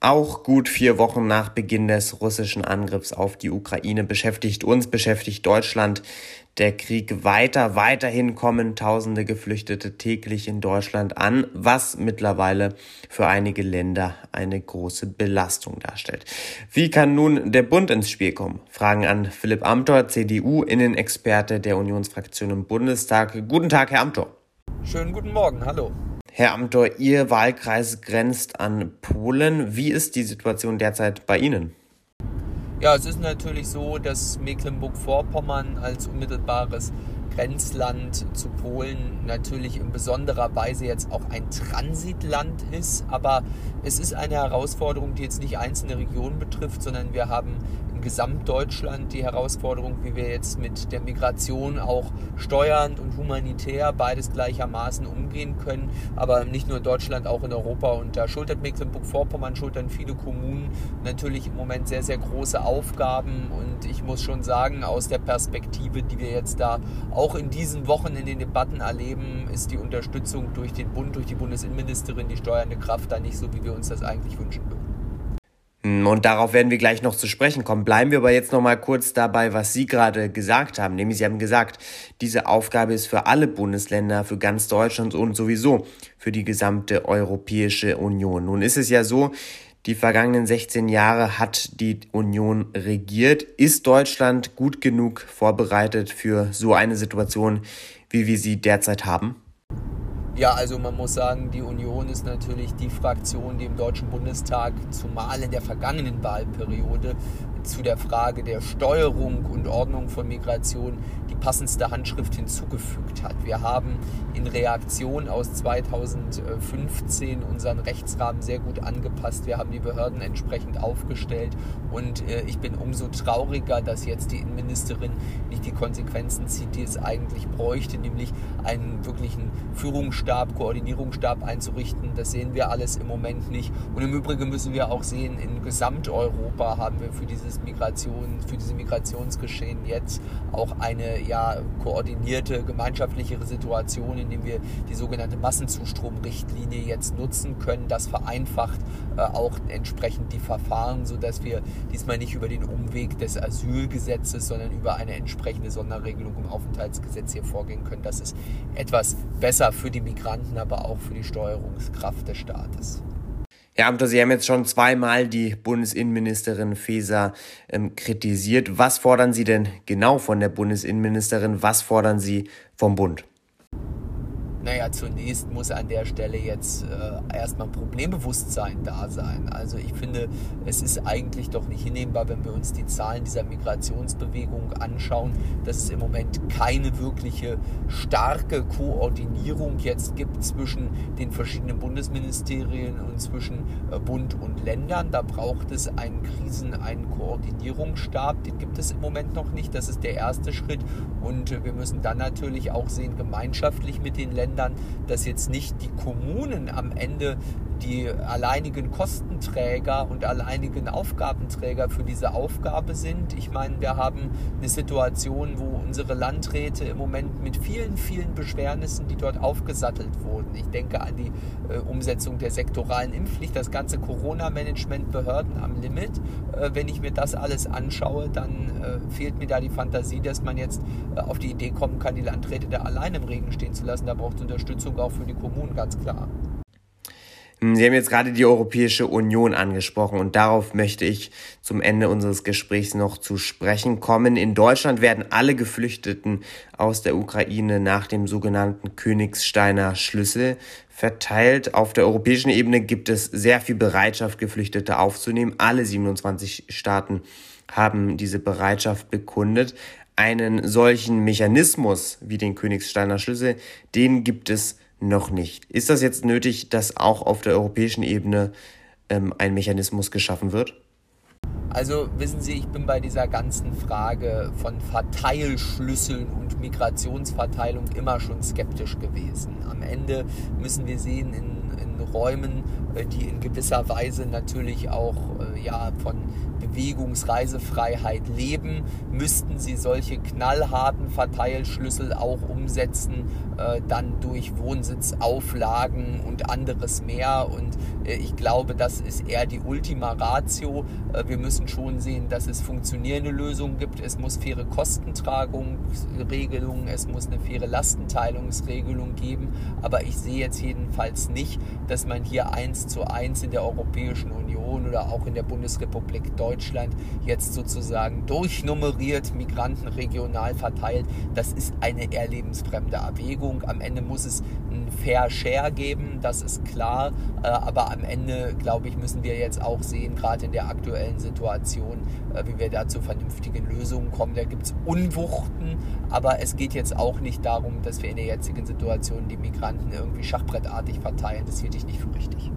Auch gut vier Wochen nach Beginn des russischen Angriffs auf die Ukraine beschäftigt uns, beschäftigt Deutschland der Krieg weiter. Weiterhin kommen tausende Geflüchtete täglich in Deutschland an, was mittlerweile für einige Länder eine große Belastung darstellt. Wie kann nun der Bund ins Spiel kommen? Fragen an Philipp Amthor, CDU-Innenexperte der Unionsfraktion im Bundestag. Guten Tag, Herr Amthor. Schönen guten Morgen, hallo. Herr Amthor, Ihr Wahlkreis grenzt an Polen. Wie ist die Situation derzeit bei Ihnen? Ja, es ist natürlich so, dass Mecklenburg-Vorpommern als unmittelbares Grenzland zu Polen natürlich in besonderer Weise jetzt auch ein Transitland ist. Aber es ist eine Herausforderung, die jetzt nicht einzelne Regionen betrifft, sondern wir haben Gesamtdeutschland die Herausforderung, wie wir jetzt mit der Migration auch steuernd und humanitär beides gleichermaßen umgehen können. Aber nicht nur in Deutschland, auch in Europa. Und da schultert Mecklenburg-Vorpommern, schultern viele Kommunen natürlich im Moment sehr, sehr große Aufgaben. Und ich muss schon sagen, aus der Perspektive, die wir jetzt da auch in diesen Wochen in den Debatten erleben, ist die Unterstützung durch den Bund, durch die Bundesinnenministerin, die steuernde Kraft da nicht so, wie wir uns das eigentlich wünschen würden. Und darauf werden wir gleich noch zu sprechen kommen. Bleiben wir aber jetzt noch mal kurz dabei, was Sie gerade gesagt haben. Nämlich Sie haben gesagt, diese Aufgabe ist für alle Bundesländer, für ganz Deutschland und sowieso für die gesamte Europäische Union. Nun ist es ja so, die vergangenen 16 Jahre hat die Union regiert. Ist Deutschland gut genug vorbereitet für so eine Situation, wie wir sie derzeit haben? Ja, also man muss sagen, die Union ist natürlich die Fraktion, die im Deutschen Bundestag zumal in der vergangenen Wahlperiode zu der Frage der Steuerung und Ordnung von Migration die passendste Handschrift hinzugefügt hat. Wir haben in Reaktion aus 2015 unseren Rechtsrahmen sehr gut angepasst. Wir haben die Behörden entsprechend aufgestellt und äh, ich bin umso trauriger, dass jetzt die Innenministerin nicht die Konsequenzen zieht, die es eigentlich bräuchte, nämlich einen wirklichen Führungsstab, Koordinierungsstab einzurichten. Das sehen wir alles im Moment nicht. Und im Übrigen müssen wir auch sehen, in Gesamteuropa haben wir für dieses Migration, für diese Migrationsgeschehen jetzt auch eine ja, koordinierte gemeinschaftlichere Situation, indem wir die sogenannte Massenzustromrichtlinie jetzt nutzen können. Das vereinfacht äh, auch entsprechend die Verfahren, sodass wir diesmal nicht über den Umweg des Asylgesetzes, sondern über eine entsprechende Sonderregelung im Aufenthaltsgesetz hier vorgehen können. Das ist etwas besser für die Migranten, aber auch für die Steuerungskraft des Staates. Herr Amter, Sie haben jetzt schon zweimal die Bundesinnenministerin Faeser ähm, kritisiert. Was fordern Sie denn genau von der Bundesinnenministerin? Was fordern Sie vom Bund? Naja, zunächst muss an der Stelle jetzt äh, erstmal Problembewusstsein da sein. Also ich finde, es ist eigentlich doch nicht hinnehmbar, wenn wir uns die Zahlen dieser Migrationsbewegung anschauen, dass es im Moment keine wirkliche starke Koordinierung jetzt gibt zwischen den verschiedenen Bundesministerien und zwischen äh, Bund und Ländern. Da braucht es einen Krisen-, einen Koordinierungsstab. Den gibt es im Moment noch nicht. Das ist der erste Schritt. Und äh, wir müssen dann natürlich auch sehen, gemeinschaftlich mit den Ländern, Ländern, dass jetzt nicht die Kommunen am Ende die alleinigen Kostenträger und alleinigen Aufgabenträger für diese Aufgabe sind. Ich meine, wir haben eine Situation, wo unsere Landräte im Moment mit vielen, vielen Beschwernissen, die dort aufgesattelt wurden. Ich denke an die äh, Umsetzung der sektoralen Impfpflicht, das ganze Corona-Management, Behörden am Limit. Äh, wenn ich mir das alles anschaue, dann äh, fehlt mir da die Fantasie, dass man jetzt äh, auf die Idee kommen kann, die Landräte da allein im Regen stehen zu lassen. Da braucht es Unterstützung auch für die Kommunen, ganz klar. Hm, Sie haben jetzt gerade die Europäische Union angesprochen und darauf möchte ich zum Ende unseres Gesprächs noch zu sprechen kommen. In Deutschland werden alle Geflüchteten aus der Ukraine nach dem sogenannten Königsteiner Schlüssel verteilt. Auf der europäischen Ebene gibt es sehr viel Bereitschaft, Geflüchtete aufzunehmen. Alle 27 Staaten haben diese Bereitschaft bekundet. Einen solchen Mechanismus wie den Königsteiner Schlüssel, den gibt es noch nicht. Ist das jetzt nötig, dass auch auf der europäischen Ebene ähm, ein Mechanismus geschaffen wird? Also wissen Sie, ich bin bei dieser ganzen Frage von Verteilschlüsseln und Migrationsverteilung immer schon skeptisch gewesen. Am Ende müssen wir sehen, in, in Räumen, äh, die in gewisser Weise natürlich auch äh, ja, von Bewegungsreisefreiheit leben, müssten sie solche knallharten Verteilschlüssel auch umsetzen, äh, dann durch Wohnsitzauflagen und anderes mehr. Und äh, ich glaube, das ist eher die Ultima Ratio. Äh, wir müssen schon sehen, dass es funktionierende Lösungen gibt. Es muss faire Kostentragungsregelungen, es muss eine faire Lastenteilungsregelung geben. Aber ich sehe jetzt jedenfalls nicht, dass man hier eins zu eins in der Europäischen Union oder auch in der Bundesrepublik Deutschland jetzt sozusagen durchnummeriert Migranten regional verteilt. Das ist eine eher lebensfremde Erwägung. Am Ende muss es ein Fair Share geben, das ist klar. Äh, aber am Ende, glaube ich, müssen wir jetzt auch sehen, gerade in der aktuellen Situation, äh, wie wir da zu vernünftigen Lösungen kommen. Da gibt es Unwuchten, aber es geht jetzt auch nicht darum, dass wir in der jetzigen Situation die Migranten irgendwie schachbrettartig verteilen. Das hielt ich nicht für richtig.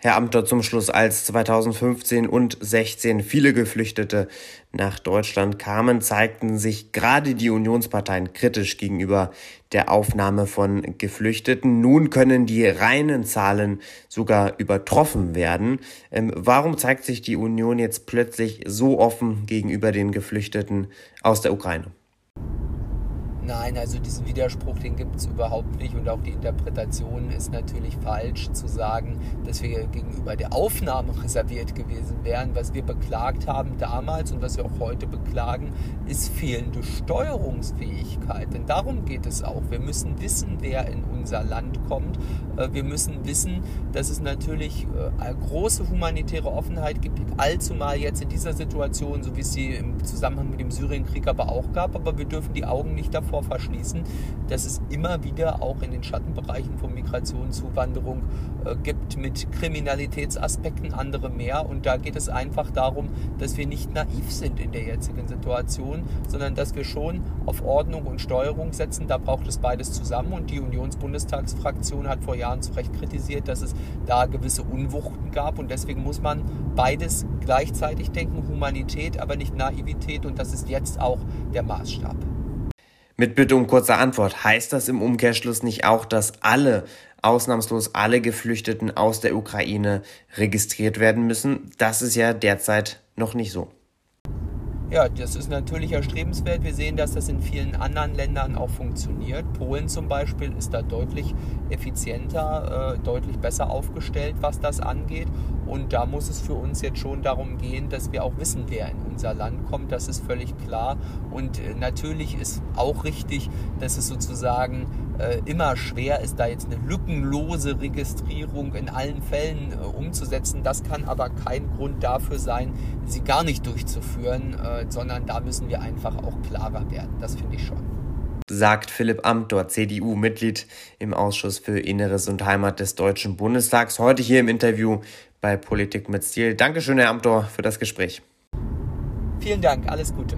Herr Amter, zum Schluss, als 2015 und 16 viele Geflüchtete nach Deutschland kamen, zeigten sich gerade die Unionsparteien kritisch gegenüber der Aufnahme von Geflüchteten. Nun können die reinen Zahlen sogar übertroffen werden. Ähm, warum zeigt sich die Union jetzt plötzlich so offen gegenüber den Geflüchteten aus der Ukraine? Nein, also diesen Widerspruch, den gibt es überhaupt nicht und auch die Interpretation ist natürlich falsch zu sagen, dass wir gegenüber der Aufnahme reserviert gewesen wären. Was wir beklagt haben damals und was wir auch heute beklagen, ist fehlende Steuerungsfähigkeit. Denn darum geht es auch. Wir müssen wissen, wer in unser Land kommt. Äh, wir müssen wissen, dass es natürlich äh, große humanitäre Offenheit gibt, allzumal jetzt in dieser Situation, so wie es sie im Zusammenhang mit dem Syrienkrieg aber auch gab. Aber wir dürfen die Augen nicht davor davor verschließen, dass es immer wieder auch in den Schattenbereichen von Migration, Zuwanderung äh, gibt mit Kriminalitätsaspekten, andere mehr. Und da geht es einfach darum, dass wir nicht naiv sind in der jetzigen Situation, sondern dass wir schon auf Ordnung und Steuerung setzen. Da braucht es beides zusammen. Und die Unionsbundestagsfraktion hat vor Jahren zu Recht kritisiert, dass es da gewisse Unwuchten gab. Und deswegen muss man beides gleichzeitig denken, Humanität, aber nicht Naivität. Und das ist jetzt auch der Maßstab. Mit Bitte um kurze Antwort. Heißt das im Umkehrschluss nicht auch, dass alle, ausnahmslos alle Geflüchteten aus der Ukraine registriert werden müssen? Das ist ja derzeit noch nicht so. Ja, das ist natürlich erstrebenswert. Wir sehen, dass das in vielen anderen Ländern auch funktioniert. Polen zum Beispiel ist da deutlich effizienter, äh, deutlich besser aufgestellt, was das angeht. Und da muss es für uns jetzt schon darum gehen, dass wir auch wissen, wer in unser Land kommt. Das ist völlig klar. Und äh, natürlich ist auch richtig, dass es sozusagen äh, immer schwer ist, da jetzt eine lückenlose Registrierung in allen Fällen äh, umzusetzen. Das kann aber kein Grund dafür sein, sie gar nicht durchzuführen, äh, sondern da müssen wir einfach auch klarer werden. Das finde ich schon. Sagt Philipp Amthor, CDU-Mitglied im Ausschuss für Inneres und Heimat des Deutschen Bundestags, heute hier im Interview bei Politik mit Stil. Dankeschön, Herr Amthor, für das Gespräch. Vielen Dank, alles Gute.